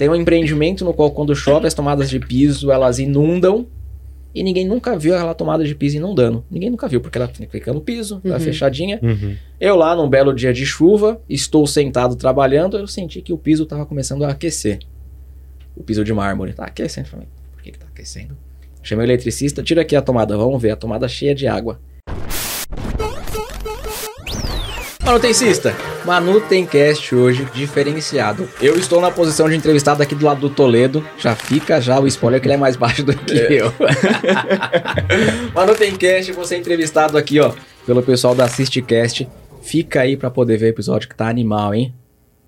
Tem um empreendimento no qual, quando chove, as tomadas de piso elas inundam e ninguém nunca viu aquela tomada de piso inundando. Ninguém nunca viu, porque ela fica no piso, uhum. ela fechadinha. Uhum. Eu lá, num belo dia de chuva, estou sentado trabalhando, eu senti que o piso estava começando a aquecer. O piso de mármore tá aquecendo. Falei, por que, que tá aquecendo? Chamei o eletricista, tira aqui a tomada, vamos ver, a tomada cheia de água. Manutencista, Manutencast hoje diferenciado. Eu estou na posição de entrevistado aqui do lado do Toledo. Já fica já o spoiler que ele é mais baixo do que é. eu. Manutencast, você é entrevistado aqui, ó, pelo pessoal da Assistcast. Fica aí para poder ver o episódio que tá animal, hein?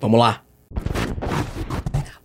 Vamos lá.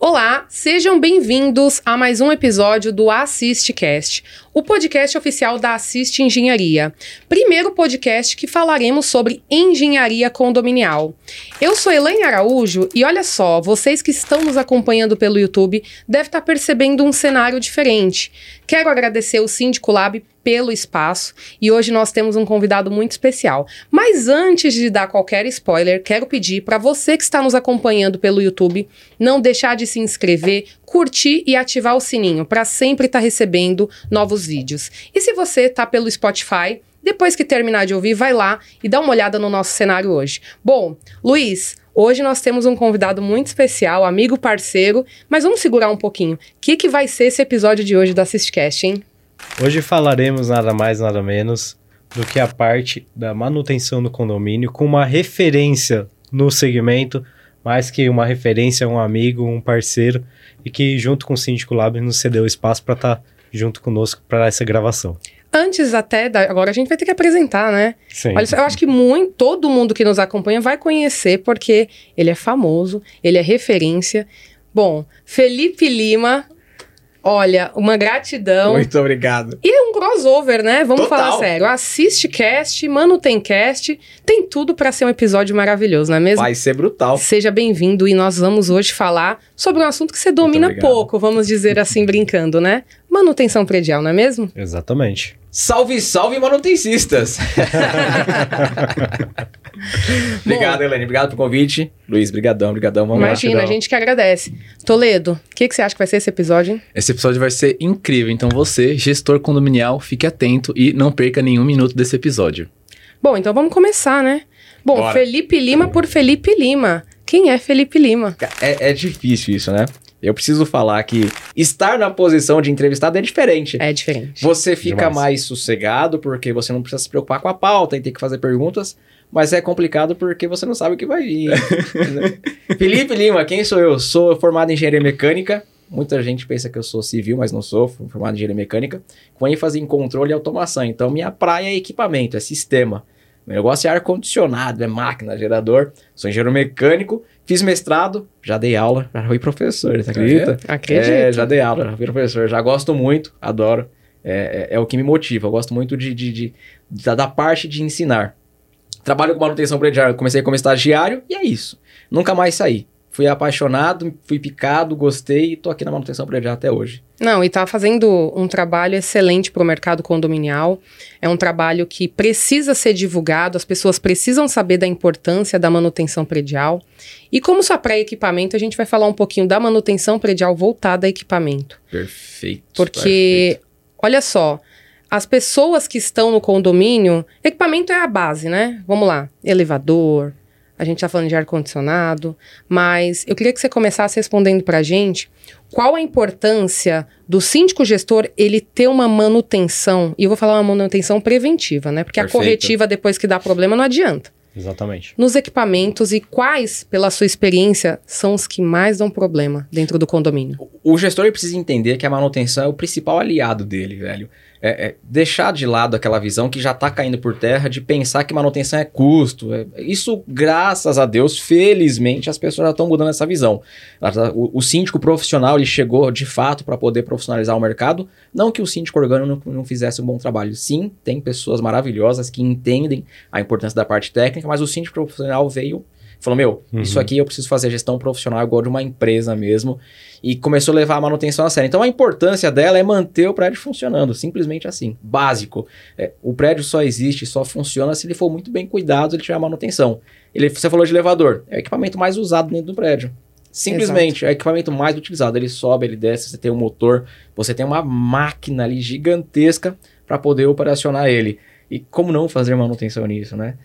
Olá, sejam bem-vindos a mais um episódio do AssistCast, o podcast oficial da Assist Engenharia. Primeiro podcast que falaremos sobre engenharia condominial. Eu sou Elaine Araújo e olha só, vocês que estão nos acompanhando pelo YouTube devem estar percebendo um cenário diferente. Quero agradecer o Síndico Lab pelo espaço e hoje nós temos um convidado muito especial. Mas antes de dar qualquer spoiler, quero pedir para você que está nos acompanhando pelo YouTube não deixar de se inscrever, curtir e ativar o sininho para sempre estar tá recebendo novos vídeos. E se você está pelo Spotify, depois que terminar de ouvir, vai lá e dá uma olhada no nosso cenário hoje. Bom, Luiz, Hoje nós temos um convidado muito especial, amigo parceiro, mas vamos segurar um pouquinho. O que, que vai ser esse episódio de hoje da Assistcast, hein? Hoje falaremos nada mais, nada menos do que a parte da manutenção do condomínio com uma referência no segmento, mais que uma referência, um amigo, um parceiro, e que junto com o Síndico Lab nos cedeu espaço para estar tá junto conosco para essa gravação. Antes até, da, agora a gente vai ter que apresentar, né? Sim. Olha, eu acho que muito, todo mundo que nos acompanha vai conhecer, porque ele é famoso, ele é referência. Bom, Felipe Lima, Olha, uma gratidão. Muito obrigado. E é um crossover, né? Vamos Total. falar sério. Assiste cast, mano tem cast, tem tudo para ser um episódio maravilhoso, não é mesmo? Vai ser brutal. Seja bem-vindo e nós vamos hoje falar sobre um assunto que você domina pouco, vamos dizer assim brincando, né? Manutenção predial, não é mesmo? Exatamente. Salve, salve manutencistas! obrigado, Helene. Obrigado pelo convite. Luiz, brigadão, brigadão. Vamos Imagina, lá. a gente que agradece. Toledo, o que, que você acha que vai ser esse episódio, hein? Esse episódio vai ser incrível. Então você, gestor condominial, fique atento e não perca nenhum minuto desse episódio. Bom, então vamos começar, né? Bom, Bora. Felipe Lima por Felipe Lima. Quem é Felipe Lima? É, é difícil isso, né? Eu preciso falar que estar na posição de entrevistado é diferente. É diferente. Você fica Demais. mais sossegado porque você não precisa se preocupar com a pauta e ter que fazer perguntas, mas é complicado porque você não sabe o que vai vir. Felipe Lima, quem sou eu? Sou formado em engenharia mecânica. Muita gente pensa que eu sou civil, mas não sou, formado em engenharia mecânica, com ênfase em controle e automação. Então, minha praia é equipamento, é sistema. Meu negócio é ar-condicionado, é máquina, gerador. Sou engenheiro mecânico, fiz mestrado, já dei aula, já fui professor, você acredita? É? Acredito. É, já dei aula, já fui professor, já gosto muito, adoro. É, é, é o que me motiva, eu gosto muito de, de, de, de, da parte de ensinar. Trabalho com manutenção predial, comecei como estagiário e é isso. Nunca mais saí. Fui apaixonado, fui picado, gostei e tô aqui na manutenção predial até hoje. Não, e tá fazendo um trabalho excelente para o mercado condominial. É um trabalho que precisa ser divulgado, as pessoas precisam saber da importância da manutenção predial. E como só pré-equipamento, a gente vai falar um pouquinho da manutenção predial voltada a equipamento. Perfeito. Porque, perfeito. olha só, as pessoas que estão no condomínio, equipamento é a base, né? Vamos lá, elevador, a gente está falando de ar-condicionado, mas eu queria que você começasse respondendo para a gente qual a importância do síndico gestor ele ter uma manutenção, e eu vou falar uma manutenção preventiva, né? Porque Perfeito. a corretiva depois que dá problema não adianta. Exatamente. Nos equipamentos e quais, pela sua experiência, são os que mais dão problema dentro do condomínio? O gestor precisa entender que a manutenção é o principal aliado dele, velho é, é, deixar de lado aquela visão que já está caindo por terra de pensar que manutenção é custo. É, isso, graças a Deus, felizmente, as pessoas já estão mudando essa visão. O, o, síndico profissional ele chegou de fato para poder profissionalizar o mercado. Não que o síndico orgânico não, não fizesse um bom trabalho. Sim, tem pessoas maravilhosas que entendem a importância da parte técnica, mas o síndico profissional veio Falou, meu, uhum. isso aqui eu preciso fazer gestão profissional igual de uma empresa mesmo. E começou a levar a manutenção a sério. Então a importância dela é manter o prédio funcionando, simplesmente assim, básico. É, o prédio só existe, só funciona se ele for muito bem cuidado, ele tiver manutenção. Ele, você falou de elevador, é o equipamento mais usado dentro do prédio. Simplesmente, é o equipamento mais utilizado. Ele sobe, ele desce, você tem um motor, você tem uma máquina ali gigantesca para poder operacionar ele. E como não fazer manutenção nisso, né?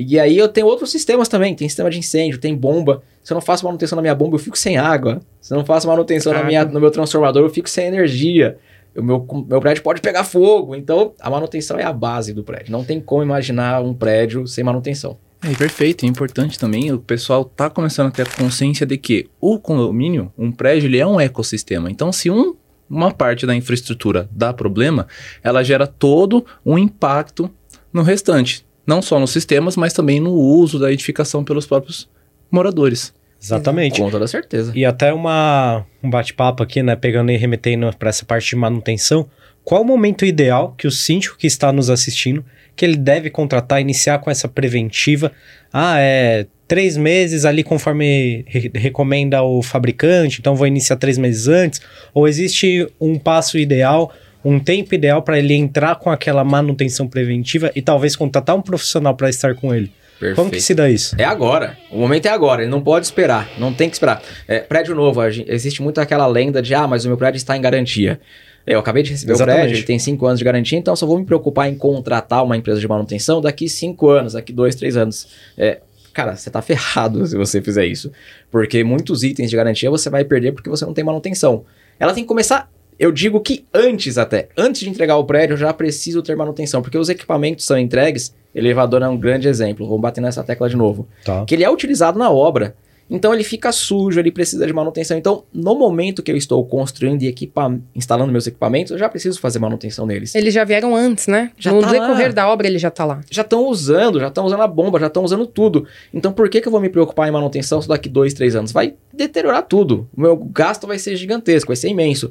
E aí eu tenho outros sistemas também, tem sistema de incêndio, tem bomba. Se eu não faço manutenção na minha bomba, eu fico sem água. Se eu não faço manutenção na minha, no meu transformador, eu fico sem energia. O meu, meu prédio pode pegar fogo. Então, a manutenção é a base do prédio. Não tem como imaginar um prédio sem manutenção. É perfeito, é importante também o pessoal tá começando a ter a consciência de que o condomínio, um prédio, ele é um ecossistema. Então, se um, uma parte da infraestrutura dá problema, ela gera todo um impacto no restante, não só nos sistemas, mas também no uso da edificação pelos próprios moradores. Exatamente. Com toda certeza. E até uma, um bate-papo aqui, né, pegando e remetendo para essa parte de manutenção. Qual o momento ideal que o síndico que está nos assistindo, que ele deve contratar, iniciar com essa preventiva? Ah, é três meses ali conforme re recomenda o fabricante, então vou iniciar três meses antes? Ou existe um passo ideal, um tempo ideal para ele entrar com aquela manutenção preventiva e talvez contratar um profissional para estar com ele? Perfeito. Como que se dá isso? É agora. O momento é agora. Ele não pode esperar. Não tem que esperar. É, prédio novo. Existe muito aquela lenda de, ah, mas o meu prédio está em garantia. Eu acabei de receber Exatamente. o prédio, ele tem 5 anos de garantia, então só vou me preocupar em contratar uma empresa de manutenção daqui 5 anos, daqui 2, 3 anos. É, cara, você tá ferrado se você fizer isso. Porque muitos itens de garantia você vai perder porque você não tem manutenção. Ela tem que começar eu digo que antes até, antes de entregar o prédio, eu já preciso ter manutenção, porque os equipamentos são entregues, elevador é um grande exemplo, vou bater nessa tecla de novo, tá. que ele é utilizado na obra. Então ele fica sujo, ele precisa de manutenção. Então, no momento que eu estou construindo e equipa instalando meus equipamentos, eu já preciso fazer manutenção neles. Eles já vieram antes, né? Já no tá decorrer lá. da obra ele já tá lá. Já estão usando, já estão usando a bomba, já estão usando tudo. Então por que, que eu vou me preocupar em manutenção só daqui dois, três anos? Vai deteriorar tudo. O meu gasto vai ser gigantesco, vai ser imenso.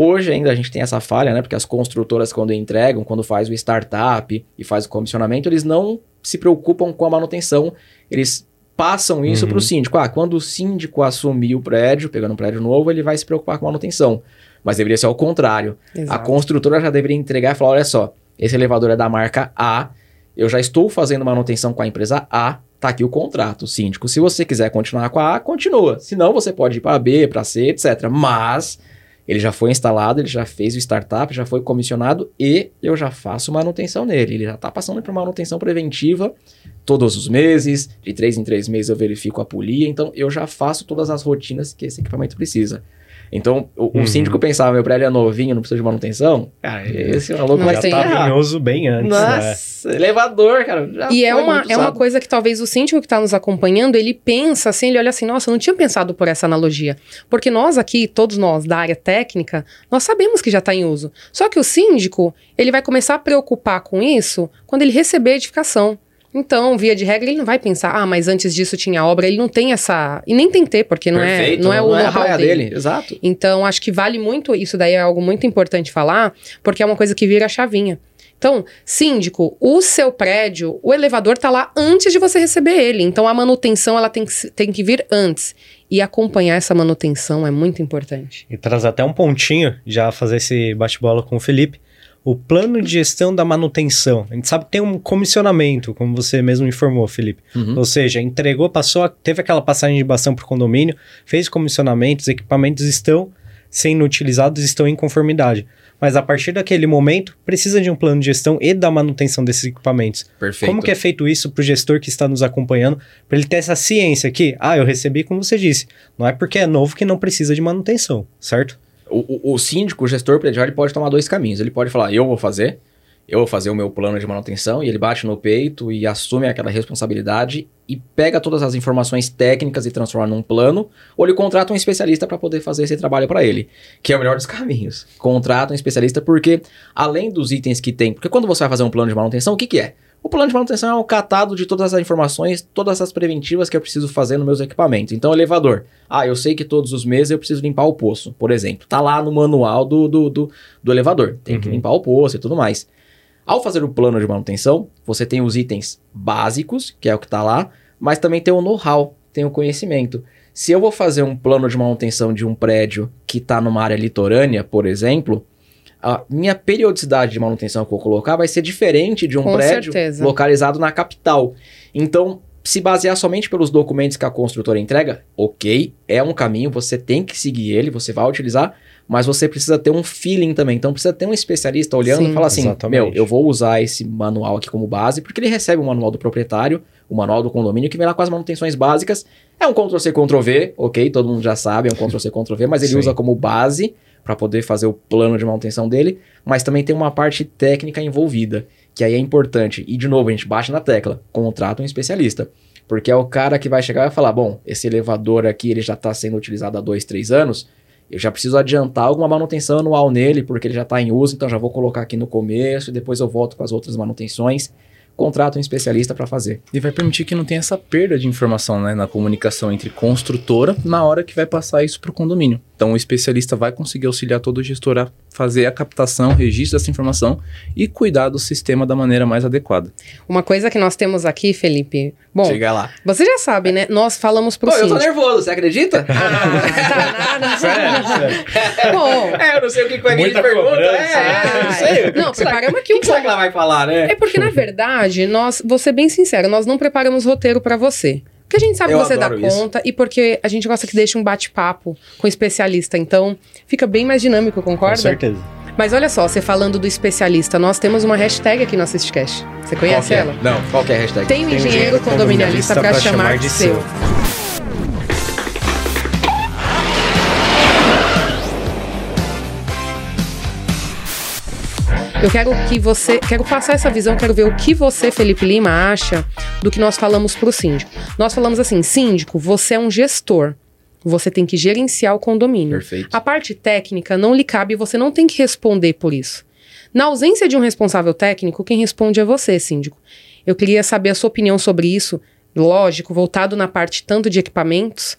Hoje ainda a gente tem essa falha, né? Porque as construtoras, quando entregam, quando faz o startup e faz o comissionamento, eles não se preocupam com a manutenção. Eles passam isso Uhum. para o síndico. Ah, quando o síndico assumir o prédio, pegando um prédio novo, ele vai se preocupar com a manutenção. Mas deveria ser ao contrário. A Exato. construtora já deveria entregar e falar: olha só, esse elevador é da marca A, eu já estou fazendo manutenção com a empresa A, tá aqui o contrato, síndico. Se você quiser continuar com a A, continua. Se não, você pode ir para B, para C, etc. Mas ele já foi instalado, ele já fez o startup, já foi comissionado e eu já faço manutenção nele. Ele já está passando por manutenção preventiva todos os meses, de três em três meses eu verifico a polia, então eu já faço todas as rotinas que esse equipamento precisa. Então, o, o Uhum. síndico pensava, meu prédio é novinho, não precisa de manutenção. Cara, esse maluco vai tá errar. vinhoso bem antes, né? Nossa, elevador, cara. já E é uma, é uma coisa que talvez o síndico que está nos acompanhando, ele pensa assim, ele olha assim, nossa, eu não tinha pensado por essa analogia. Porque nós aqui, todos nós da área técnica, nós sabemos que já está em uso. Só que o síndico, ele vai começar a preocupar com isso quando ele receber a edificação. Então, via de regra, ele não vai pensar, ah, mas antes disso tinha obra. Ele não tem essa... E nem tem ter, porque não é, Perfeito, não é o know-how praia dele. dele. Exato. Então, acho que vale muito, isso daí é algo muito importante falar, porque é uma coisa que vira a chavinha. Então, síndico, o seu prédio, o elevador tá lá antes de você receber ele. Então, a manutenção ela tem que, tem que vir antes. E acompanhar essa manutenção é muito importante. E traz até um pontinho, já fazer esse bate-bola com o Felipe. O plano de gestão da manutenção. A gente sabe que tem um comissionamento, como você mesmo informou, Felipe. Uhum. Ou seja, entregou, passou, teve aquela passagem de bastão para o condomínio, fez comissionamento, os equipamentos estão sendo utilizados, estão em conformidade. Mas a partir daquele momento, precisa de um plano de gestão e da manutenção desses equipamentos. Perfeito. Como que é feito isso para o gestor que está nos acompanhando, para ele ter essa ciência que, ah, eu recebi como você disse. Não é porque é novo que não precisa de manutenção, certo? O, o, síndico, o gestor predial, ele pode tomar dois caminhos. Ele pode falar, eu vou fazer, eu vou fazer o meu plano de manutenção, e ele bate no peito e assume aquela responsabilidade e pega todas as informações técnicas e transforma num plano, ou ele contrata um especialista para poder fazer esse trabalho para ele, que é o melhor dos caminhos. Contrata um especialista porque, além dos itens que tem, porque quando você vai fazer um plano de manutenção, o que, que é? O plano de manutenção é um catado de todas as informações, todas as preventivas que eu preciso fazer nos meus equipamentos. Então, elevador. Ah, eu sei que todos os meses eu preciso limpar o poço, por exemplo. Tá lá no manual do, do, do, do elevador. Tem que Uhum. limpar o poço e tudo mais. Ao fazer o plano de manutenção, você tem os itens básicos, que é o que está lá, mas também tem o know-how, tem o conhecimento. Se eu vou fazer um plano de manutenção de um prédio que está numa área litorânea, por exemplo, a minha periodicidade de manutenção que eu vou colocar vai ser diferente de um Com prédio certeza. localizado na capital. Então, se basear somente pelos documentos que a construtora entrega, ok, é um caminho, você tem que seguir ele, você vai utilizar, mas você precisa ter um feeling também. Então precisa ter um especialista olhando Sim. e falar assim: Exatamente. meu, eu vou usar esse manual aqui como base, porque ele recebe o manual do proprietário, o manual do condomínio, que vem lá com as manutenções básicas. É um Ctrl-C, Ctrl-V, ok, todo mundo já sabe, é um Ctrl-C, Ctrl-V, mas ele Sim. usa como base para poder fazer o plano de manutenção dele, mas também tem uma parte técnica envolvida, que aí é importante. E de novo, a gente bate na tecla, contrata um especialista. Porque é o cara que vai chegar e vai falar: bom, esse elevador aqui ele já está sendo utilizado há dois, três anos. Eu já preciso adiantar alguma manutenção anual nele, porque ele já está em uso, então já vou colocar aqui no começo e depois eu volto com as outras manutenções. Contrata um especialista para fazer. E vai permitir que não tenha essa perda de informação né, na comunicação entre construtora na hora que vai passar isso para o condomínio. Então o especialista vai conseguir auxiliar todo o gestor a fazer a captação, registro dessa informação e cuidar do sistema da maneira mais adequada. Uma coisa que nós temos aqui, Felipe. Bom, Chega lá. você já sabe, né? Nós falamos pro Pô, eu tô síndico. nervoso, você acredita? Ah, tá nada. Sério, sério. Bom, é, eu não sei o que que vai vir de Muita pergunta. cobrança. É, eu não sei. é. Não, O preparamos aqui o um que será que ela vai falar, né? É porque, na verdade, nós, vou ser bem sincero, nós não preparamos roteiro pra você. Porque a gente sabe Eu que você dá isso. conta e porque a gente gosta que deixe um bate-papo com o especialista. Então, fica bem mais dinâmico, Com concorda? certeza. Mas olha só, você falando do especialista, nós temos uma hashtag aqui no AssistCast. Você conhece é? ela? Não, qual que é a hashtag? Tem um engenheiro engenheiro condominialista pra condominialista chamar de seu. Eu quero que você, quero passar essa visão, quero ver o que você, Felipe Lima, acha do que nós falamos pro síndico. Nós falamos assim, síndico, você é um gestor. Você tem que gerenciar o condomínio. Perfeito. A parte técnica não lhe cabe e você não tem que responder por isso. Na ausência de um responsável técnico, quem responde é você, síndico. Eu queria saber a sua opinião sobre isso, lógico, voltado na parte tanto de equipamentos,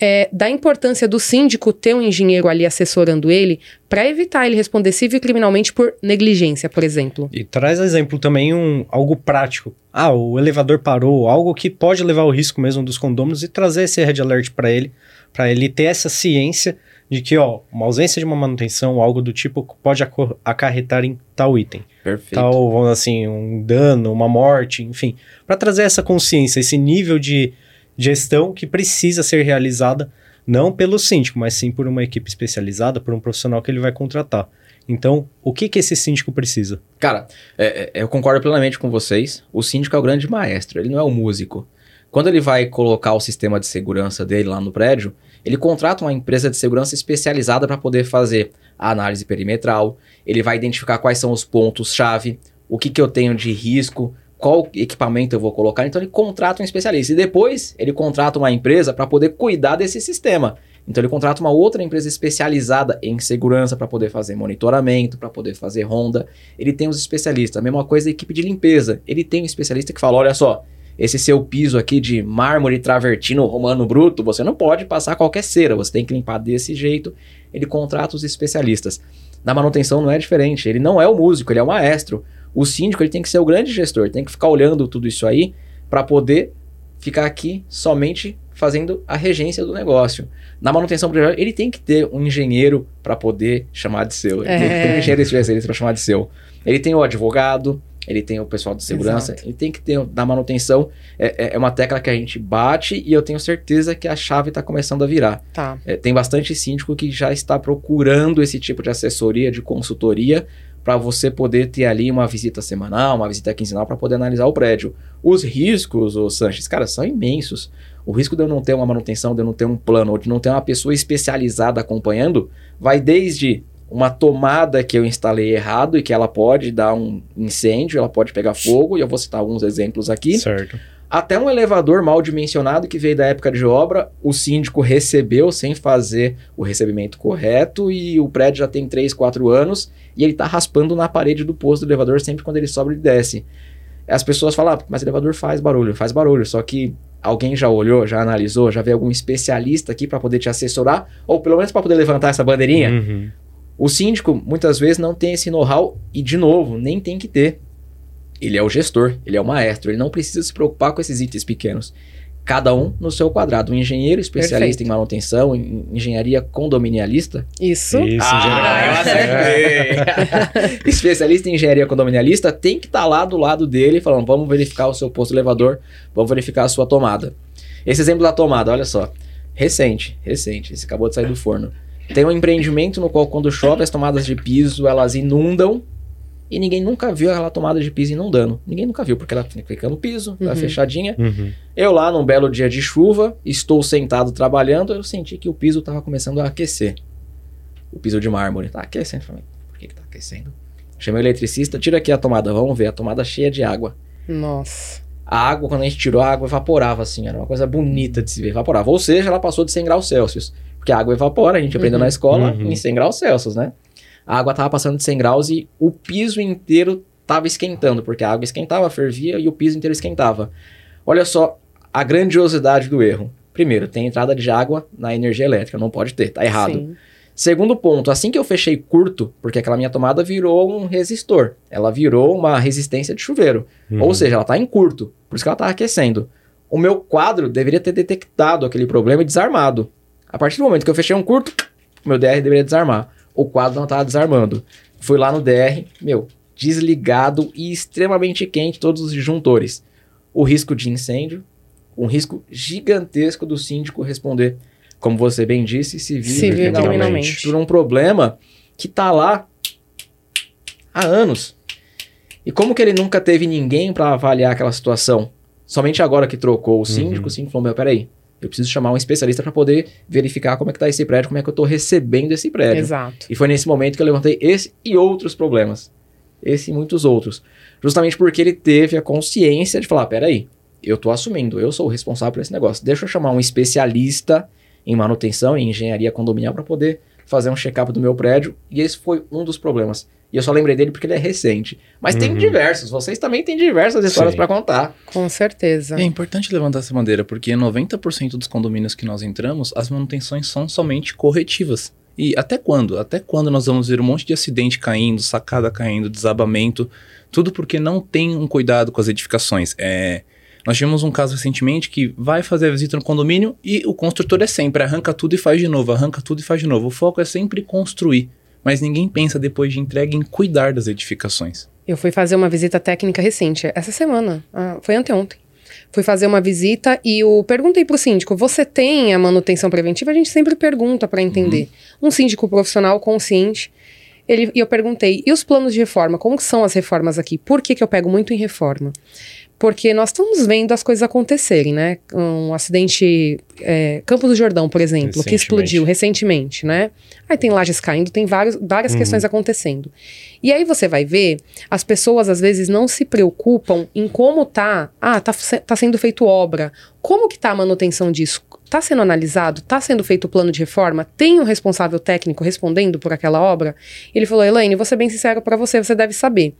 é, da importância do síndico ter um engenheiro ali assessorando ele para evitar ele responder civil e criminalmente por negligência, por exemplo. E traz exemplo também um algo prático. Ah, o elevador parou, algo que pode levar ao risco mesmo dos condôminos e trazer esse red alert para ele, para ele ter essa ciência de que, ó, uma ausência de uma manutenção, algo do tipo pode acarretar em tal item, Perfeito. tal, vamos dizer assim, um dano, uma morte, enfim, para trazer essa consciência, esse nível de gestão que precisa ser realizada não pelo síndico, mas sim por uma equipe especializada, por um profissional que ele vai contratar. Então, o que que esse síndico precisa? Cara, é- é- eu concordo plenamente com vocês. O síndico é o grande maestro, ele não é o músico. Quando ele vai colocar o sistema de segurança dele lá no prédio, ele contrata uma empresa de segurança especializada para poder fazer a análise perimetral, ele vai identificar quais são os pontos-chave, o que, que eu tenho de risco, qual equipamento eu vou colocar. Então ele contrata um especialista e depois ele contrata uma empresa para poder cuidar desse sistema. Então ele contrata uma outra empresa especializada em segurança para poder fazer monitoramento, para poder fazer ronda. Ele tem os especialistas. A mesma coisa a equipe de limpeza. Ele tem um especialista que fala: olha só, esse seu piso aqui de mármore travertino romano bruto, você não pode passar qualquer cera, você tem que limpar desse jeito. Ele contrata os especialistas. Na manutenção não é diferente. Ele não é o músico, ele é o maestro. O síndico ele tem que ser o grande gestor, tem que ficar olhando tudo isso aí para poder ficar aqui somente fazendo a regência do negócio. Na manutenção privada, ele tem que ter um engenheiro para poder chamar de seu. Ele tem que ter um É. engenheiro especialista para chamar de seu. Ele tem o advogado, ele tem o pessoal de segurança, Exato. ele tem que ter na manutenção. É, é- é uma tecla que a gente bate e eu tenho certeza que a chave está começando a virar. Tá. É, tem bastante síndico que já está procurando esse tipo de assessoria, de consultoria, para você poder ter ali uma visita semanal, uma visita quinzenal, para poder analisar o prédio. Os riscos, o Sanches, cara, são imensos. O risco de eu não ter uma manutenção, de eu não ter um plano, ou de não ter uma pessoa especializada acompanhando, vai desde uma tomada que eu instalei errado e que ela pode dar um incêndio, ela pode pegar fogo, e eu vou citar alguns exemplos aqui Certo. Até um elevador mal dimensionado que veio da época de obra, o síndico recebeu sem fazer o recebimento correto e o prédio já tem 3, 4 anos e ele tá raspando na parede do posto do elevador sempre quando ele sobe e desce. As pessoas falam, ah, mas o elevador faz barulho, faz barulho, só que alguém já olhou, já analisou, já veio algum especialista aqui para poder te assessorar ou pelo menos para poder levantar essa bandeirinha. Uhum. O síndico muitas vezes não tem esse know-how e, de novo, nem tem que ter. Ele é o gestor, ele é o maestro, ele não precisa se preocupar com esses itens pequenos. Cada um no seu quadrado. Um engenheiro especialista Perfeito. em manutenção, em engenharia condominialista. Isso. Isso, Ah, engenharia. acertei. especialista em engenharia condominialista tem que estar lá do lado dele falando, vamos verificar o seu posto elevador, vamos verificar a sua tomada. Esse exemplo da tomada, olha só. Recente, recente. Esse acabou de sair do forno. Tem um empreendimento no qual quando chove as tomadas de piso, elas inundam e ninguém nunca viu aquela tomada de piso inundando. Ninguém nunca viu, porque ela fica no piso, é Uhum. fechadinha. Uhum. Eu lá, num belo dia de chuva, estou sentado trabalhando, eu senti que o piso estava começando a aquecer. O piso de mármore tá aquecendo. Falei, por que que tá aquecendo? Chamei o eletricista, tira aqui a tomada, vamos ver, a tomada cheia de água. Nossa. A água, quando a gente tirou, a água evaporava assim, era uma coisa bonita de se ver, evaporava. Ou seja, ela passou de 100 graus Celsius. Porque a água evapora, a gente aprendeu Uhum. na escola, Uhum. em 100 graus Celsius, né? A água tava passando de 100 graus e o piso inteiro tava esquentando, porque a água esquentava, fervia e o piso inteiro esquentava. Olha só a grandiosidade do erro. Primeiro, tem entrada de água na energia elétrica, não pode ter, tá errado. Sim. Segundo ponto, assim que eu fechei curto, porque aquela minha tomada virou um resistor, ela virou uma resistência de chuveiro. Uhum. Ou seja, ela está em curto, por isso que ela está aquecendo. O meu quadro deveria ter detectado aquele problema e desarmado. A partir do momento que eu fechei um curto, meu DR deveria desarmar. O quadro não estava desarmando. Fui lá no DR, meu, desligado e extremamente quente todos os disjuntores. O risco de incêndio, um risco gigantesco do síndico responder, como você bem disse, civil, Civil e criminalmente, por um problema que tá lá há anos. E como que ele nunca teve ninguém para avaliar aquela situação? Somente agora que trocou o síndico, Uhum. o síndico falou, meu, peraí, eu preciso chamar um especialista para poder verificar como é que tá esse prédio, como é que eu tô recebendo esse prédio. Exato. E foi nesse momento que eu levantei esse e outros problemas. Esse e muitos outros. Justamente porque ele teve a consciência de falar, peraí, eu tô assumindo, eu sou o responsável por esse negócio. Deixa eu chamar um especialista em manutenção, em engenharia condominial para poder fazer um check-up do meu prédio. E esse foi um dos problemas. E eu só lembrei dele porque ele é recente. Mas tem Uhum. diversos, vocês também têm diversas histórias para contar. Com certeza. É importante levantar essa bandeira, porque 90% dos condomínios que nós entramos, as manutenções são somente corretivas. E até quando? Até quando nós vamos ver um monte de acidente caindo, sacada caindo, desabamento, tudo porque não tem um cuidado com as edificações. É, nós tivemos um caso recentemente que vai fazer a visita no condomínio e o construtor é sempre arranca tudo e faz de novo, arranca tudo e faz de novo. O foco é sempre construir, mas ninguém pensa depois de entrega em cuidar das edificações. Eu fui fazer uma visita técnica recente, essa semana, ah, foi anteontem. Fui fazer uma visita e eu perguntei pro síndico: você tem a manutenção preventiva? A gente sempre pergunta para entender. Um síndico profissional consciente. Ele, e eu perguntei: e os planos de reforma? Como são as reformas aqui? Por que, que eu pego muito em reforma? Porque nós estamos vendo as coisas acontecerem, né? Um acidente. É, Campos do Jordão, por exemplo, que explodiu recentemente, né? Aí tem lajes caindo, tem vários, várias Uhum. questões acontecendo. E aí você vai ver, as pessoas às vezes não se preocupam em como tá. Ah, tá, tá sendo feito obra. Como que tá a manutenção disso? Tá sendo analisado? Tá sendo feito o plano de reforma? Tem um responsável técnico respondendo por aquela obra? Ele falou, Elaine, vou ser bem sincero para você, você deve saber.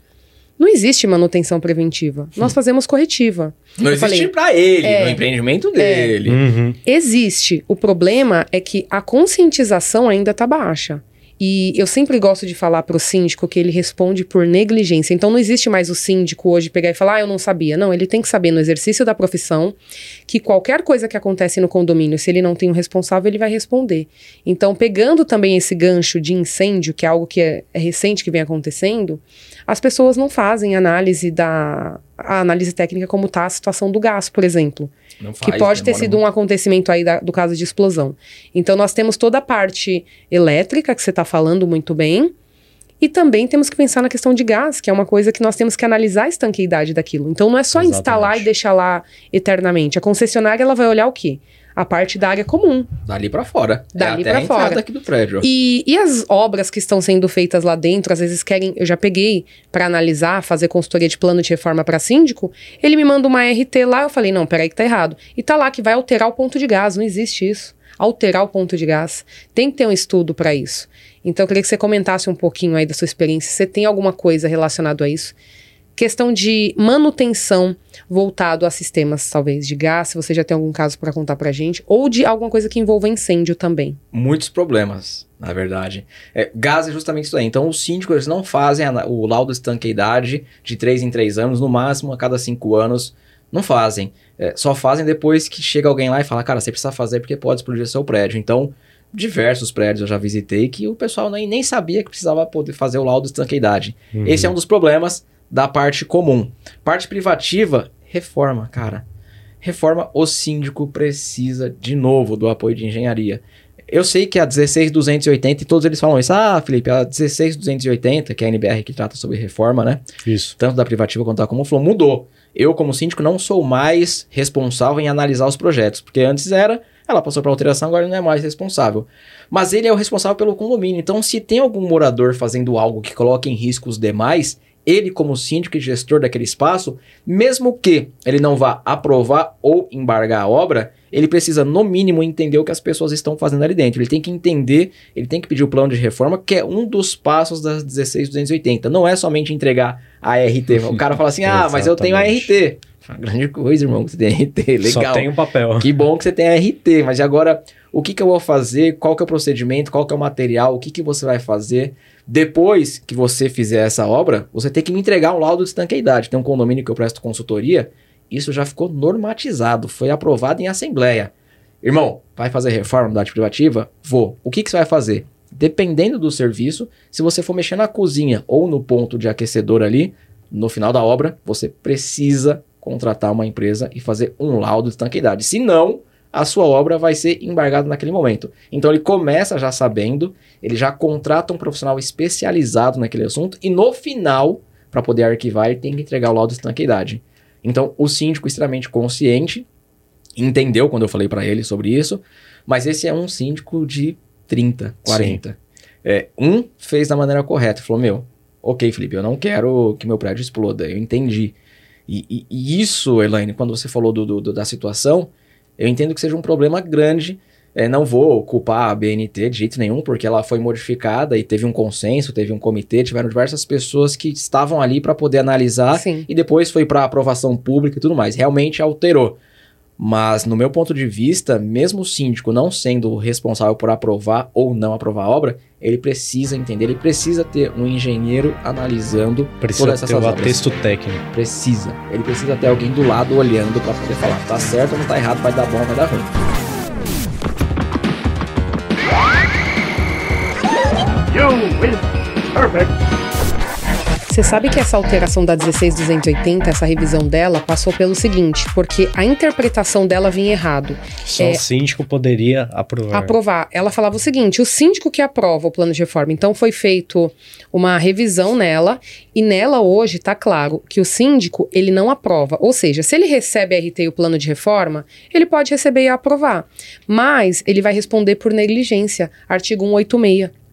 Não existe manutenção preventiva. Nós fazemos corretiva. Não Eu existe para ele, é, no empreendimento dele. Uhum. Existe. O problema é que a conscientização ainda está baixa. E eu sempre gosto de falar para o síndico que ele responde por negligência. Então não existe mais o síndico hoje pegar e falar, ah, eu não sabia. Não, ele tem que saber no exercício da profissão que qualquer coisa que acontece no condomínio, se ele não tem um responsável, ele vai responder. Então, pegando também esse gancho de incêndio, que é algo que é, é recente que vem acontecendo, as pessoas não fazem análise da a análise técnica como está a situação do gás, por exemplo Não que faz, pode ter sido um acontecimento aí da- do caso de explosão. Então nós temos toda a parte elétrica que você está falando muito bem. E também temos que pensar na questão de gás, que é uma coisa que nós temos que analisar a estanqueidade daquilo. Então não é só Exatamente. instalar e deixar lá eternamente. A concessionária ela vai olhar o quê? A parte da área comum. Dali pra fora. Dali é até pra a entrada fora. aqui do prédio. E, e as obras que estão sendo feitas lá dentro, às vezes querem. Eu já peguei para analisar, fazer consultoria de plano de reforma para síndico. Ele me manda uma RT lá, eu falei, não, peraí que tá errado. E tá lá que vai alterar o ponto de gás, não existe isso. Alterar o ponto de gás. Tem que ter um estudo para isso. Então eu queria que você comentasse um pouquinho aí da sua experiência. Se você tem alguma coisa relacionada a isso. Questão de manutenção voltado a sistemas, talvez, de gás, se você já tem algum caso para contar pra gente, ou de alguma coisa que envolva incêndio também. Muitos problemas, na verdade. É, gás é justamente isso aí. Então, os síndicos eles não fazem a- o laudo de estanqueidade de 3 em 3 anos, no máximo a cada 5 anos. Não fazem. É, só fazem depois que chega alguém lá e fala, cara, você precisa fazer porque pode explodir seu prédio. Então, diversos prédios eu já visitei que o pessoal nem, nem sabia que precisava poder fazer o laudo de estanqueidade. Uhum. Esse é um dos problemas da parte comum. Parte privativa, reforma, cara. Reforma, o síndico precisa de novo do apoio de engenharia. Eu sei que a 16280, e todos eles falam isso. Ah, Felipe, a 16280, que é a NBR que trata sobre reforma, né? Isso. Tanto da privativa quanto da comum, falou, mudou. Eu, como síndico, não sou mais responsável em analisar os projetos, porque antes era, ela passou para alteração, agora não é mais responsável. Mas ele é o responsável pelo condomínio. Então, se tem algum morador fazendo algo que coloque em risco os demais, ele, como síndico e gestor daquele espaço, mesmo que ele não vá aprovar ou embargar a obra, ele precisa, no mínimo, entender o que as pessoas estão fazendo ali dentro. Ele tem que entender, ele tem que pedir o plano de reforma, que é um dos passos das 16280. Não é somente entregar a RT. O cara fala assim: ah, mas eu tenho a RT. Uma grande coisa, irmão, que você tem RT. Legal. Só tem um papel. Que bom que você tem a RT, mas agora o que, que eu vou fazer? Qual que é o procedimento? Qual que é o material? O que, que você vai fazer? Depois que você fizer essa obra, você tem que me entregar um laudo de estanqueidade. Tem um condomínio que eu presto consultoria, isso já ficou normatizado, foi aprovado em assembleia. Irmão, vai fazer reforma da privativa? Vou. O que, que você vai fazer? Dependendo do serviço, se você for mexer na cozinha ou no ponto de aquecedor ali, no final da obra, você precisa contratar uma empresa e fazer um laudo de estanqueidade. Se não, a sua obra vai ser embargada naquele momento. Então ele começa já sabendo, ele já contrata um profissional especializado naquele assunto e no final, para poder arquivar, ele tem que entregar o laudo de estanqueidade. Então o síndico extremamente consciente entendeu quando eu falei para ele sobre isso, mas esse é um síndico de 30, 40. É, um fez da maneira correta, falou: Meu, ok, Felipe, eu não quero que meu prédio exploda, eu entendi. E, e, e isso, Elaine, quando você falou do, do, da situação, eu entendo que seja um problema grande. É, não vou culpar a BNT de jeito nenhum, porque ela foi modificada e teve um consenso, teve um comitê, tiveram diversas pessoas que estavam ali para poder analisar Sim. e depois foi para aprovação pública e tudo mais. Realmente alterou. Mas, no meu ponto de vista, mesmo o síndico não sendo o responsável por aprovar ou não aprovar a obra, ele precisa entender, ele precisa ter um engenheiro analisando Precisa todas essas ter o obras. atexto técnico. Precisa. Ele precisa ter alguém do lado olhando para poder falar, tá certo ou não tá errado, vai dar bom ou vai dar ruim. You win. Perfect. Você sabe que essa alteração da 16280, essa revisão dela, passou pelo seguinte, porque a interpretação dela vinha errado. Só É. o síndico poderia aprovar. Aprovar. Ela falava o seguinte: o síndico que aprova o plano de reforma. Então foi feito uma revisão nela e nela hoje tá claro que o síndico ele não aprova. Ou seja, se ele recebe a RT e o plano de reforma, ele pode receber e aprovar, mas ele vai responder por negligência. Artigo 186.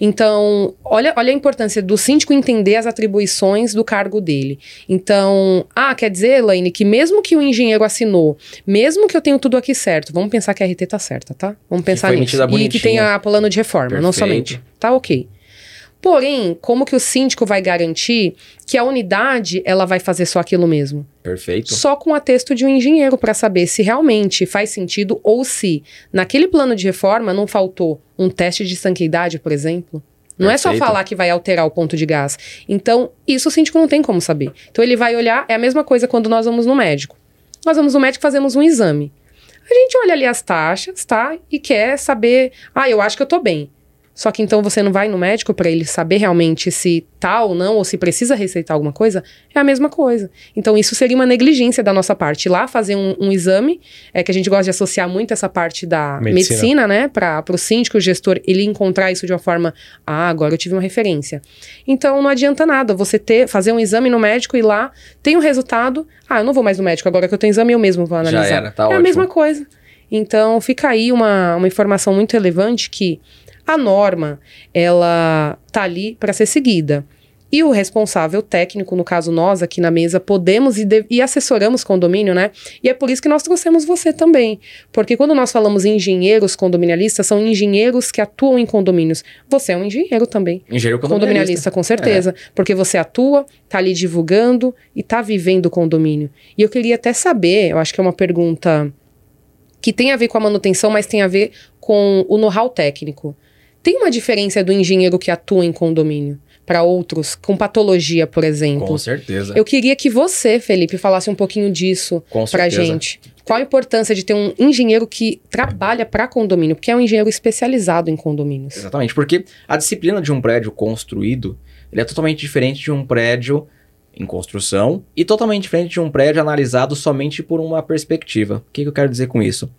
Então, olha, olha a importância do síndico entender as atribuições do cargo dele. Então, ah, quer dizer, Elaine, que mesmo que o engenheiro assinou, mesmo que eu tenha tudo aqui certo, vamos pensar que a RT tá certa, tá? Vamos pensar nisso. E que tenha plano de reforma, não Perfeito. somente. Tá ok. Porém, como que o síndico vai garantir que a unidade ela vai fazer só aquilo mesmo? Perfeito. Só com o atexto de um engenheiro para saber se realmente faz sentido ou se naquele plano de reforma não faltou um teste de estanqueidade, por exemplo. Não é só Perfeito. falar que vai alterar o ponto de gás. Então, isso o síndico não tem como saber. Então, ele vai olhar, é a mesma coisa quando nós vamos no médico. Nós vamos no médico e fazemos um exame. A gente olha ali as taxas, tá? E quer saber, ah, eu acho que eu tô bem. Só que então você não vai no médico para ele saber realmente se tá ou não, ou se precisa receitar alguma coisa, é a mesma coisa. Então isso seria uma negligência da nossa parte. Ir lá fazer um, um exame, é que a gente gosta de associar muito essa parte da Medicina. medicina, né, para o síndico, o gestor, ele encontrar isso de uma forma, ah, agora eu tive uma referência. Então não adianta nada você ter, fazer um exame no médico e lá, tem o resultado, ah, eu não vou mais no médico, agora que eu tenho exame eu mesmo vou analisar. Já era, tá é ótimo. a mesma coisa. Então fica aí uma, uma informação muito relevante que a norma ela tá ali para ser seguida. E o responsável técnico, no caso nós aqui na mesa, podemos e, de- e assessoramos condomínio, né? E é por isso que nós trouxemos você também. Porque quando nós falamos em engenheiros condominialistas, são engenheiros que atuam em condomínios. Você é um engenheiro também. Engenheiro Condominialista, com certeza. Porque você atua, tá ali divulgando e tá vivendo o condomínio. E eu queria até saber, eu acho que é uma pergunta que tem a ver com a manutenção, mas tem a ver com o know-how técnico. Tem uma diferença do engenheiro que atua em condomínio? para outros com patologia, por exemplo. Com certeza. Eu queria que você, Felipe, falasse um pouquinho disso Com pra certeza. gente. Qual a importância de ter um engenheiro que trabalha para condomínio, porque é um engenheiro especializado em condomínios. Exatamente, porque a disciplina de um prédio construído ele é totalmente diferente de um prédio em construção e totalmente diferente de um prédio analisado somente por uma perspectiva. O que, que eu quero dizer com isso?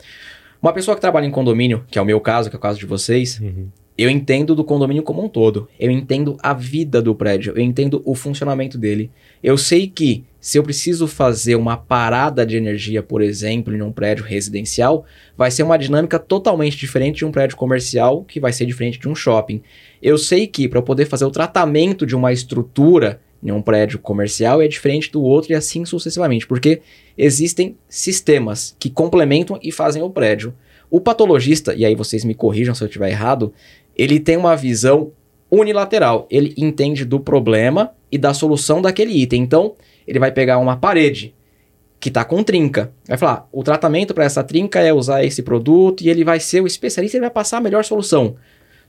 Uma pessoa que trabalha em condomínio, que é o meu caso, que é o caso de vocês, Uhum. Eu entendo do condomínio como um todo. Eu entendo a vida do prédio, eu entendo o funcionamento dele. Eu sei que se eu preciso fazer uma parada de energia, por exemplo, em um prédio residencial, vai ser uma dinâmica totalmente diferente de um prédio comercial, que vai ser diferente de um shopping. Eu sei que para poder fazer o tratamento de uma estrutura em um prédio comercial é diferente do outro e assim sucessivamente, porque existem sistemas que complementam e fazem o prédio. O patologista, e aí vocês me corrijam se eu estiver errado, ele tem uma visão unilateral. Ele entende do problema e da solução daquele item. Então, ele vai pegar uma parede que está com trinca. Vai falar, o tratamento para essa trinca é usar esse produto e ele vai ser o especialista e vai passar a melhor solução.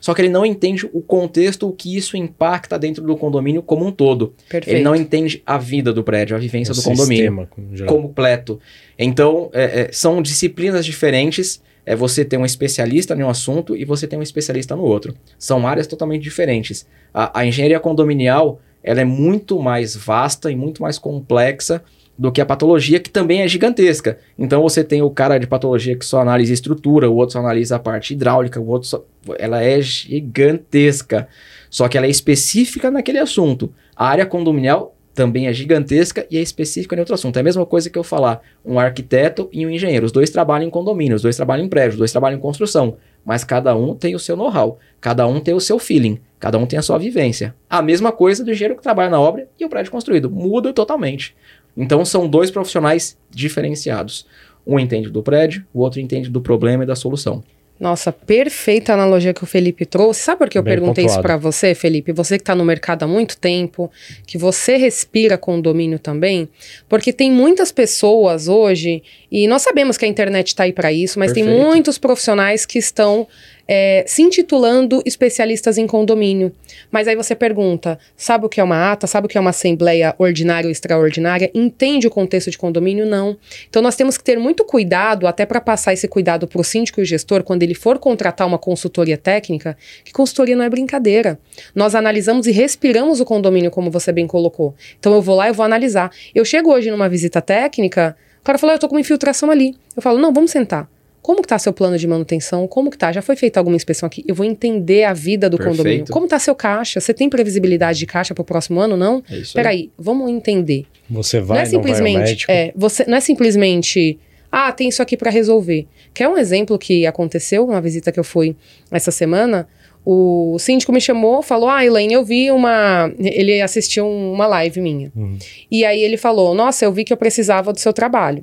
Só que ele não entende o contexto, o que isso impacta dentro do condomínio como um todo. Perfeito. Ele não entende a vida do prédio, a vivência O do condomínio sistema, completo. Então, é, é, são disciplinas diferentes. É você ter um especialista em um assunto e você ter um especialista no outro. São áreas totalmente diferentes. A, a engenharia condominial ela é muito mais vasta e muito mais complexa do que a patologia, que também é gigantesca. Então você tem o cara de patologia que só analisa estrutura, o outro só analisa a parte hidráulica, o outro só... Ela é gigantesca. Só que ela é específica naquele assunto. A área condominial também é gigantesca e é específica em outro assunto. É a mesma coisa que eu falar um arquiteto e um engenheiro. Os dois trabalham em condomínio, os dois trabalham em prédio, os dois trabalham em construção. Mas cada um tem o seu know-how, cada um tem o seu feeling, cada um tem a sua vivência. A mesma coisa do engenheiro que trabalha na obra e o prédio construído. Muda totalmente. Então são dois profissionais diferenciados. Um entende do prédio, o outro entende do problema e da solução. Nossa, perfeita analogia que o Felipe trouxe. Sabe por que eu Bem perguntei isso pontuado. pra você, Felipe? Você que tá no mercado há muito tempo, que você respira condomínio também, porque tem muitas pessoas hoje, e nós sabemos que a internet tá aí pra isso, mas tem Perfeito. muitos profissionais que estão é, se intitulando especialistas em condomínio. Mas aí você pergunta: sabe o que é uma ata? Sabe o que é uma assembleia ordinária ou extraordinária? Entende o contexto de condomínio? Não. Então nós temos que ter muito cuidado, até para passar esse cuidado para o síndico e o gestor, quando ele for contratar uma consultoria técnica, que consultoria não é brincadeira. Nós analisamos e respiramos o condomínio, como você bem colocou. Então eu vou lá e vou analisar. Eu chego hoje numa visita técnica, o cara falou: "Ah, eu tô com uma infiltração ali. Eu falo: não, vamos sentar. Como que tá seu plano de manutenção? Como que tá? Já foi feita alguma inspeção aqui? Eu vou entender a vida do Perfeito. condomínio. Como tá seu caixa? Você tem previsibilidade de caixa pro próximo ano, não? É isso aí. Peraí, vamos entender. Você vai, não é não vai ao simplesmente, médico. é, você não é simplesmente, ah, tem isso aqui para resolver. Quer um exemplo que aconteceu na visita que eu fui essa semana? O síndico me chamou, falou: "Ah, Elaine, eu vi uma, ele assistiu uma live minha. Uhum. E aí ele falou: "Nossa, eu vi que eu precisava do seu trabalho".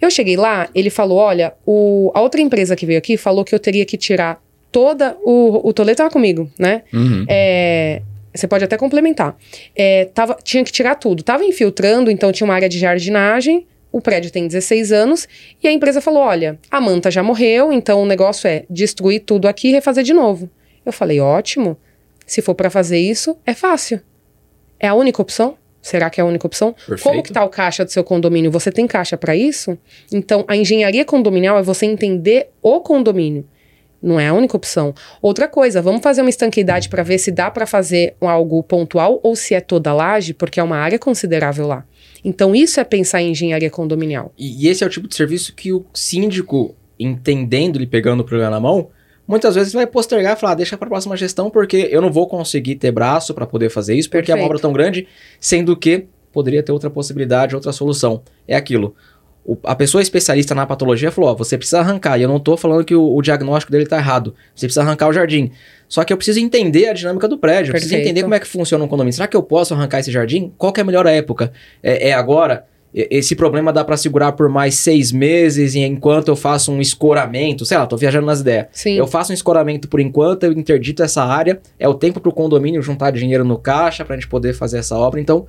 Eu cheguei lá, ele falou: "Olha, o, a outra empresa que veio aqui falou que eu teria que tirar toda o o Toledo tava comigo, né? Uhum. É, você pode até complementar. É, tava, tinha que tirar tudo. Tava infiltrando, então tinha uma área de jardinagem. O prédio tem 16 anos. E a empresa falou: olha, a manta já morreu, então o negócio é destruir tudo aqui e refazer de novo. Eu falei: ótimo. Se for para fazer isso, é fácil. É a única opção? Será que é a única opção? Perfeito. Como que tá o caixa do seu condomínio? Você tem caixa para isso? Então, a engenharia condominial é você entender o condomínio. Não é a única opção. Outra coisa, vamos fazer uma estanqueidade para ver se dá para fazer algo pontual ou se é toda a laje, porque é uma área considerável lá. Então, isso é pensar em engenharia condominial. E, e esse é o tipo de serviço que o síndico, entendendo e pegando o problema na mão, muitas vezes vai postergar e falar, "Ah, deixa para a próxima gestão, porque eu não vou conseguir ter braço para poder fazer isso, porque é uma Perfeito. obra tão grande, sendo que poderia ter outra possibilidade, outra solução. É aquilo. O- a pessoa especialista na patologia falou: ó, você precisa arrancar. E eu não tô falando que o, o diagnóstico dele tá errado. Você precisa arrancar o jardim. Só que eu preciso entender a dinâmica do prédio. Eu preciso Perfeito. entender como é que funciona um condomínio. Será que eu posso arrancar esse jardim? Qual que é a melhor época? É, é agora? Esse problema dá para segurar por mais seis meses e enquanto eu faço um escoramento, sei lá, tô viajando nas ideias. Sim. Eu faço um escoramento por enquanto, eu interdito essa área, é o tempo para o condomínio juntar dinheiro no caixa para a gente poder fazer essa obra. Então,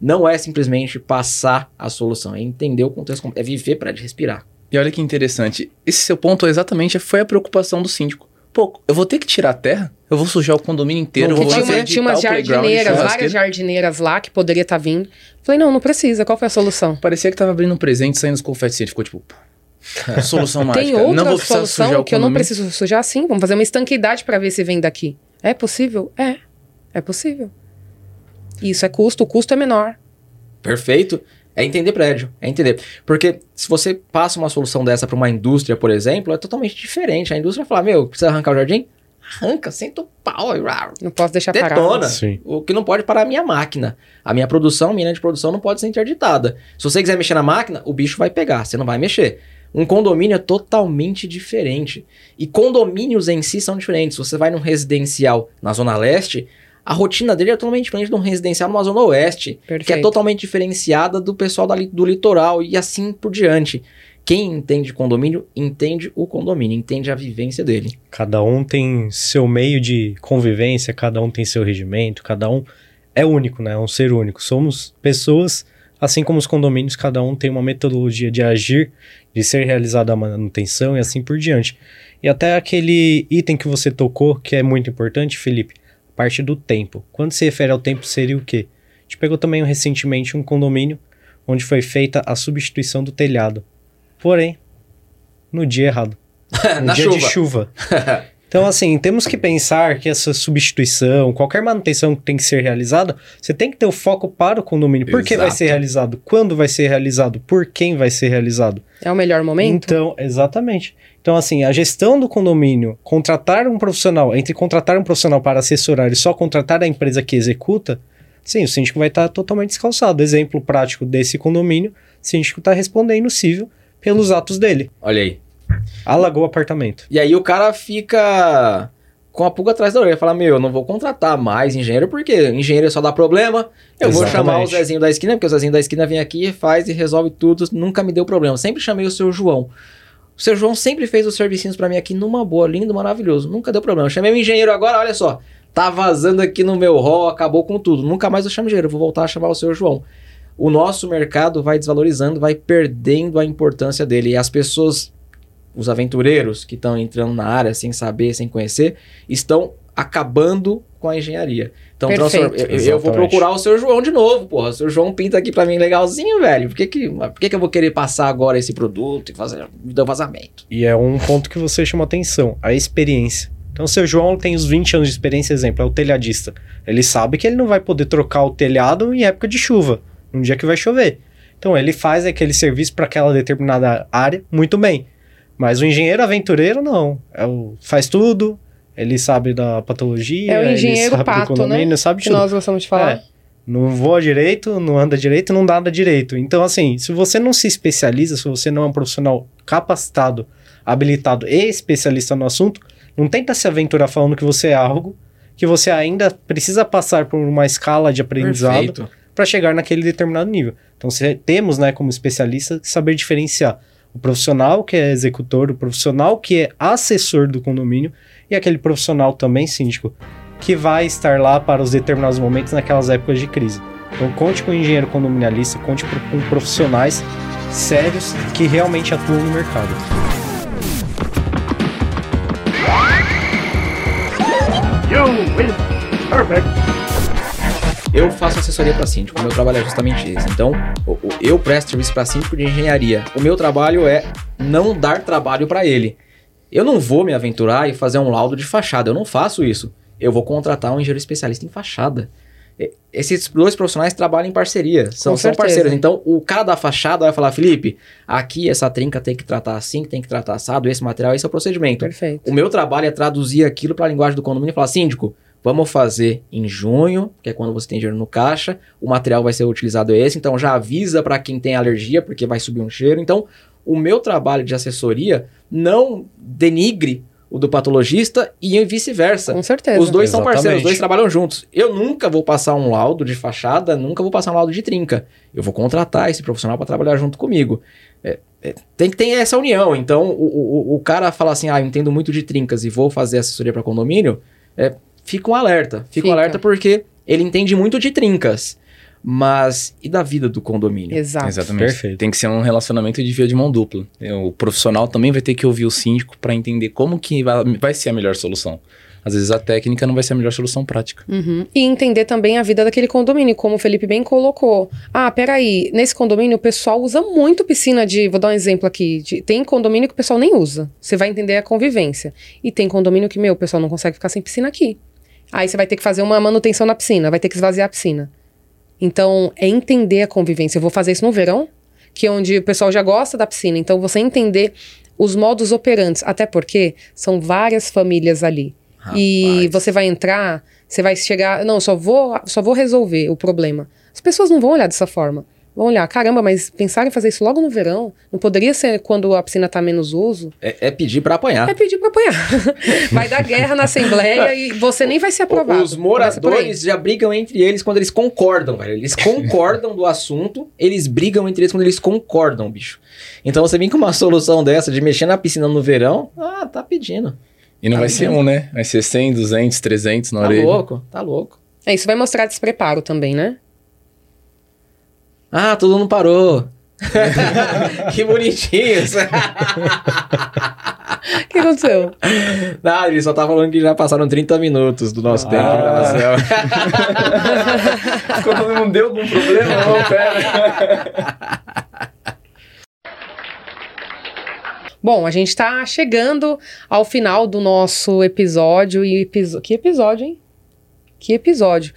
não é simplesmente passar a solução, é entender o contexto, é viver para respirar. E olha que interessante, esse seu ponto exatamente foi a preocupação do síndico. Pô, eu vou ter que tirar a terra? Eu vou sujar o condomínio inteiro, Porque vou tinha, uma- tinha umas jardineiras, várias jardineiras lá que poderia estar vindo. Falei, não, não precisa. Qual foi a solução? Parecia que tava abrindo um presente saindo os confetes. Ele ficou tipo... Solução mágica. Tem outra não vou precisar sujar solução que eu não preciso sujar sim? Vamos fazer uma estanqueidade para ver se vem daqui. É possível? É. É possível. Isso é custo, o custo é menor. Perfeito. É entender prédio, é entender. Porque se você passa uma solução dessa para uma indústria, por exemplo, é totalmente diferente. A indústria vai falar, meu, precisa arrancar o jardim? Arranca, senta o pau Não posso deixar detona. parado. Sim. O que não pode parar é a minha máquina. A minha produção, minha linha de produção não pode ser interditada. Se você quiser mexer na máquina, o bicho vai pegar, você não vai mexer. Um condomínio é totalmente diferente. E condomínios em si são diferentes. Se você vai num residencial na Zona Leste, a rotina dele é totalmente diferente de um residencial numa Zona Oeste, que é Perfeito. totalmente diferenciada do pessoal da do litoral e assim por diante. Quem entende condomínio, entende o condomínio, entende a vivência dele. Cada um tem seu meio de convivência, cada um tem seu regimento, cada um é único, né? É um ser único. Somos pessoas, assim como os condomínios, cada um tem uma metodologia de agir, de ser realizada a manutenção e assim por diante. E até aquele item que você tocou, que é muito importante, Felipe, parte do tempo. Quando se refere ao tempo, seria o quê? A gente pegou também recentemente um condomínio onde foi feita a substituição do telhado. Porém, no dia errado. Um na dia chuva. de chuva. Então, assim, temos que pensar que essa substituição, qualquer manutenção que tem que ser realizada, você tem que ter o foco para o condomínio. Por que vai Exato. ser realizado? Quando vai ser realizado? Por quem vai ser realizado? É o melhor momento? Então, exatamente. Então, assim, a gestão do condomínio, contratar um profissional, entre contratar um profissional para assessorar e só contratar a empresa que executa, sim, o síndico vai estar totalmente descalçado. Exemplo prático desse condomínio, o síndico está respondendo cível pelos atos dele. Olha aí. Alagou o apartamento. E aí o cara fica com a pulga atrás da orelha. Fala, meu, eu não vou contratar mais engenheiro, porque engenheiro só dá problema. Eu vou Exatamente. chamar o Zezinho da esquina, porque o Zezinho da esquina vem aqui, faz e resolve tudo. Nunca me deu problema. Sempre chamei o seu João. O seu João sempre fez os servicinhos pra mim aqui numa boa, lindo, maravilhoso. Nunca deu problema. Eu chamei o engenheiro agora, olha só. Tá vazando aqui no meu hall, acabou com tudo. Nunca mais eu chamo engenheiro, eu vou voltar a chamar o seu João. O nosso mercado vai desvalorizando, vai perdendo a importância dele. E as pessoas os aventureiros que estão entrando na área sem saber, sem conhecer, estão acabando com a engenharia. Então, Perfeito. eu, eu vou procurar o seu João de novo, porra. O seu João pinta aqui pra mim legalzinho, velho. Por que que, por que que eu vou querer passar agora esse produto e fazer me dar vazamento? E é um ponto que você chama atenção, a experiência. Então, o seu João tem os 20 anos de experiência, exemplo, é o telhadista. Ele sabe que ele não vai poder trocar o telhado em época de chuva, num dia que vai chover. Então, ele faz aquele serviço para aquela determinada área muito bem. Mas o engenheiro aventureiro, não. É o, faz tudo, ele sabe da patologia, É o ele engenheiro sabe pato, do condomínio, né? sabe de Que tudo. nós gostamos de falar. É. Não voa direito, não anda direito, não nada direito. Então, assim, se você não se especializa, se você não é um profissional capacitado, habilitado e especialista no assunto, não tenta se aventurar falando que você é algo que você ainda precisa passar por uma escala de aprendizado para chegar naquele determinado nível. Então, se- temos, né, como especialista, que saber diferenciar o profissional que é executor, o profissional que é assessor do condomínio e aquele profissional também síndico que vai estar lá para os determinados momentos naquelas épocas de crise. Então, conte com o engenheiro condominialista, conte com profissionais sérios que realmente atuam no mercado. You. Perfect. Eu faço assessoria para síndico, o meu trabalho é justamente esse. Então, eu presto serviço para síndico de engenharia. O meu trabalho é não dar trabalho para ele. Eu não vou me aventurar e fazer um laudo de fachada, eu não faço isso. Eu vou contratar um engenheiro especialista em fachada. Esses dois profissionais trabalham em parceria, são, são parceiros. Então, o cara da fachada vai falar: Felipe, aqui essa trinca tem que tratar assim, tem que tratar assado, esse material, esse é o procedimento. Perfeito. O meu trabalho é traduzir aquilo para a linguagem do condomínio e falar: síndico, vamos fazer em junho, que é quando você tem dinheiro no caixa, o material vai ser utilizado esse, então já avisa para quem tem alergia, porque vai subir um cheiro. Então, o meu trabalho de assessoria não denigre o do patologista e vice-versa. Com certeza. Os dois são parceiros, Exatamente. os dois trabalham juntos. Eu nunca vou passar um laudo de fachada, nunca vou passar um laudo de trinca. Eu vou contratar esse profissional para trabalhar junto comigo. É, é, tem que ter essa união. Então, o, o, o cara fala assim: ah, eu entendo muito de trincas e vou fazer assessoria para condomínio. É, fica um alerta. Fica, um Fica. alerta porque ele entende muito de trincas. Mas e da vida do condomínio? Exato. Exatamente. Perfeito. Tem que ser um relacionamento de via de mão dupla. O profissional também vai ter que ouvir o síndico para entender como que vai, vai ser a melhor solução. Às vezes a técnica não vai ser a melhor solução prática. Uhum. E entender também a vida daquele condomínio, como o Felipe bem colocou. Ah, peraí, nesse condomínio o pessoal usa muito piscina de. Vou dar um exemplo aqui. de- tem condomínio que o pessoal nem usa. Você vai entender a convivência. E tem condomínio que, meu, o pessoal não consegue ficar sem piscina aqui. Aí você vai ter que fazer uma manutenção na piscina, vai ter que esvaziar a piscina. Então, é entender a convivência. Eu vou fazer isso no verão, que é onde o pessoal já gosta da piscina. Então, você entender os modos operantes. Até porque são várias famílias ali. E Rapaz. você vai entrar, você vai chegar. Não, só vou, só vou resolver o problema. As pessoas não vão olhar dessa forma. Vão olhar, caramba, mas pensar em fazer isso logo no verão? Não poderia ser quando a piscina tá menos uso? É, é pedir pra apanhar. É pedir pra apanhar. vai dar guerra na Assembleia e você nem vai ser aprovado. Os moradores já brigam entre eles quando eles concordam, velho. Eles concordam do assunto, eles brigam entre eles quando eles concordam, bicho. Então você vem com uma solução dessa de mexer na piscina no verão, ah, tá pedindo. E não Tá vai ser vendo? um, né? Vai ser 100, 200, 300 na Tá orelha. louco, tá louco. É, isso vai mostrar despreparo também, né? Ah, todo mundo parou. que bonitinhos. O que aconteceu? Nada, ele só tá falando que já passaram 30 minutos do nosso tempo de gravação. não deu algum problema, não, pera. Bom, a gente tá chegando ao final do nosso episódio e episo... que episódio, hein? Que episódio.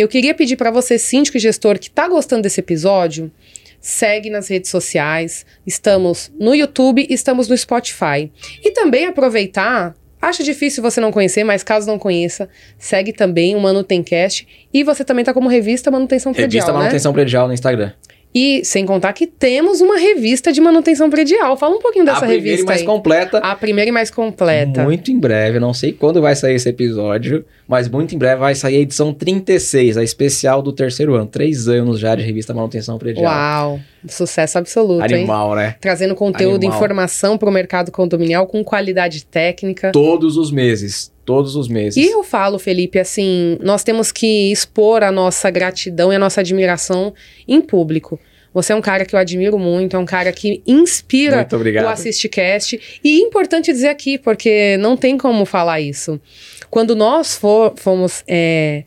Eu queria pedir pra você, síndico e gestor, que tá gostando desse episódio, segue nas redes sociais. Estamos no YouTube, estamos no Spotify. E também aproveitar, acho difícil você não conhecer, mas caso não conheça, segue também o Manutencast e você também tá como revista Manutenção Predial, Revista né? Manutenção Predial no Instagram. E sem contar que temos uma revista de manutenção predial. Fala um pouquinho dessa a primeira e revista mais aí. completa. A primeira e mais completa. Muito em breve, não sei quando vai sair esse episódio, mas muito em breve vai sair a edição 36, a especial do terceiro ano. Três anos já de revista Manutenção Predial. Uau, sucesso absoluto, hein? Animal, né? Trazendo conteúdo e Animal. informação para o mercado condominial com qualidade técnica. Todos os meses. Todos os meses. E eu falo, Felipe, assim, nós temos que expor a nossa gratidão e a nossa admiração em público. Você é um cara que eu admiro muito, é um cara que inspira Muito o obrigado. AssistiCast. E importante dizer aqui, porque não tem como falar isso. Quando nós for- fomos é,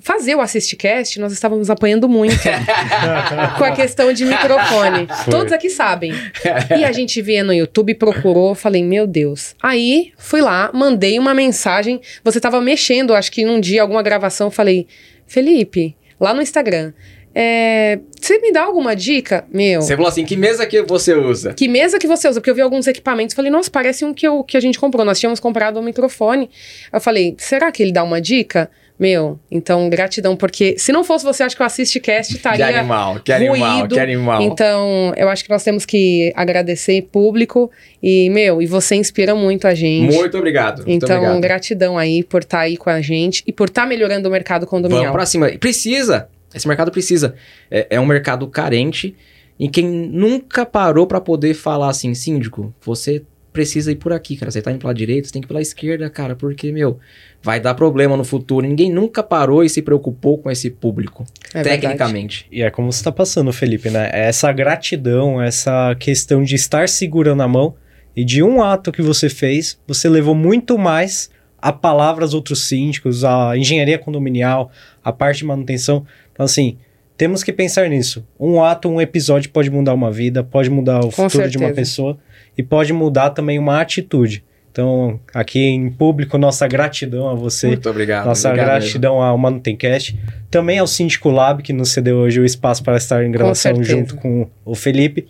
fazer o AssistiCast, nós estávamos apanhando muito com a questão de microfone. Todos aqui sabem. E a gente via no YouTube, procurou, falei, meu Deus. Aí fui lá, mandei uma mensagem. Você estava mexendo, acho que num dia, alguma gravação, falei, Felipe, lá no Instagram. É, você me dá alguma dica? Meu. Você falou assim, que mesa que você usa? Que mesa que você usa? Porque eu vi alguns equipamentos, falei, nossa, parece um que, eu, que a gente comprou. Nós tínhamos comprado um microfone. Eu falei, será que ele dá uma dica? Meu, então, gratidão, porque se não fosse você, acho que o AssistiCast Que estaria. animal, que animal, ruído. que animal. Então, eu acho que nós temos que agradecer público. E, meu, e você inspira muito a gente. Muito obrigado. muito Então, obrigado. gratidão aí por estar aí com a gente e por estar melhorando o mercado condominial. Vamos pra cima. E Precisa. Esse mercado precisa. É, é um mercado carente e quem nunca parou pra poder falar assim, síndico, você precisa ir por aqui, cara. Você tá indo pela direita, você tem que ir pela esquerda, cara, porque, meu, vai dar problema no futuro. Ninguém nunca parou e se preocupou com esse público, É verdade. tecnicamente. E é como você está passando, Felipe, né? É Essa gratidão, essa questão de estar segurando a mão e de um ato que você fez, você levou muito mais a palavra aos outros síndicos, a engenharia condominial, a parte de manutenção. Então, assim, temos que pensar nisso. Um ato, um episódio pode mudar uma vida, pode mudar o Com futuro de uma certeza. pessoa e pode mudar também uma atitude. Então, aqui em público, nossa gratidão a você. Muito obrigado. Nossa obrigado mesmo. gratidão ao Manutencast. Também ao Síndico Lab, que nos cedeu hoje o espaço para estar em gravação certeza. junto com o Felipe.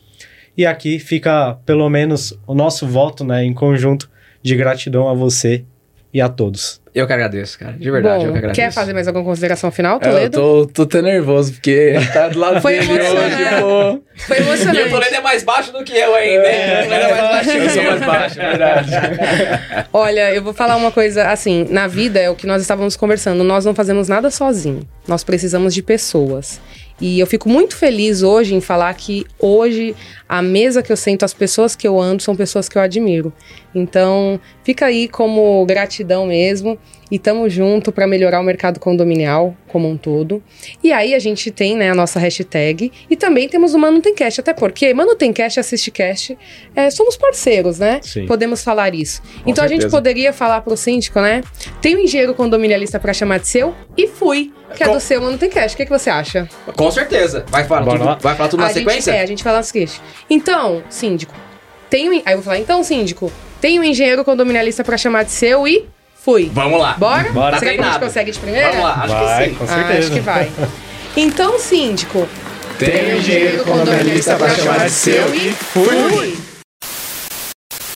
E aqui fica, pelo menos, o nosso voto né, em conjunto de gratidão a você e a todos. Eu que agradeço, cara. De verdade, Bom, eu que agradeço. quer fazer mais alguma consideração final, É, Eu Toledo? tô, tô até nervoso, porque tá do lado Foi dele emocionante. hoje, pô. Foi E o emocionante. Toledo é mais baixo do que eu ainda, hein? É, O Toledo é mais baixinho. Eu sou mais baixo, é verdade. Olha, eu vou falar uma coisa assim, na vida é o que nós estávamos conversando, nós não fazemos nada sozinho. Nós precisamos de pessoas. E eu fico muito feliz hoje em falar que hoje a mesa que eu sento, as pessoas que eu ando são pessoas que eu admiro. Então, fica aí como gratidão mesmo. e tamo junto para melhorar o mercado condominial como um todo. E aí a gente tem, né, a nossa hashtag e também temos o Manutencast, até porque Manutencast e AssistiCast é, somos parceiros, né? Sim. Podemos falar isso. então a gente certeza. poderia falar pro síndico, né? Tem um engenheiro condominialista para chamar de seu e fui, que é Com- do seu Manutencast. O que, que você acha? Com certeza. Vai falar, Bora tudo, lá? vai falar tudo na a sequência? Gente, é, a gente fala o seguinte. Então, síndico, tem um, aí eu vou falar, então, síndico, tem um engenheiro condominialista pra chamar de seu e fui. Vamos lá. Bora? Bora. Será que a gente consegue de primeira? Vamos lá, acho Vai, que sim. com Ah, certeza. acho que vai. Então, síndico, Tem um engenheiro condominialista pra chamar de seu e fui.